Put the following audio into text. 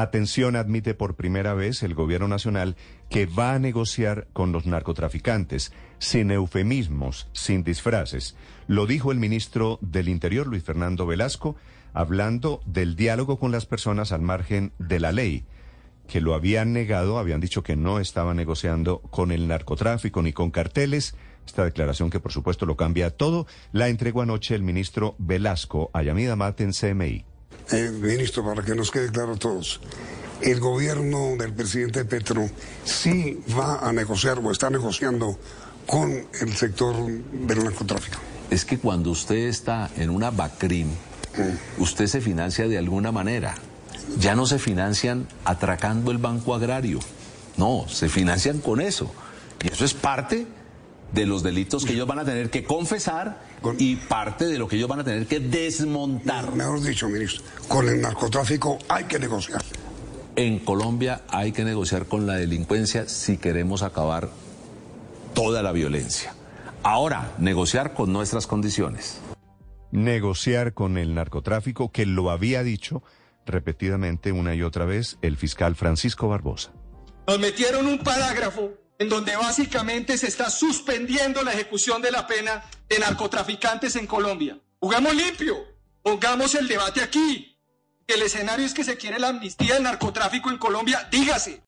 Atención, admite por primera vez el gobierno nacional que va a negociar con los narcotraficantes, sin eufemismos, sin disfraces. Lo dijo el ministro del Interior, Luis Fernando Velasco, hablando del diálogo con las personas al margen de la ley, que lo habían negado, habían dicho que no estaba negociando con el narcotráfico ni con carteles. Esta declaración que por supuesto lo cambia todo, la entregó anoche el ministro Velasco a Yamida Mate en CMI. Eh, ministro, para que nos quede claro a todos, el gobierno del presidente Petro sí va a negociar o está negociando con el sector del narcotráfico. Es que cuando usted está en una BACRIM, usted se financia de alguna manera. Ya no se financian atracando el banco agrario. No, se financian con eso. Y eso es parte de los delitos que ellos van a tener que confesar y parte de lo que ellos van a tener que desmontar. Mejor dicho, ministro, con el narcotráfico hay que negociar. En Colombia hay que negociar con la delincuencia si queremos acabar toda la violencia. Ahora, negociar con nuestras condiciones. Negociar con el narcotráfico, que lo había dicho repetidamente una y otra vez el fiscal Francisco Barbosa. Nos metieron un parágrafo en donde básicamente se está suspendiendo la ejecución de la pena de narcotraficantes en Colombia. Jugamos limpio, pongamos el debate aquí. El escenario es que se quiere la amnistía del narcotráfico en Colombia, dígase.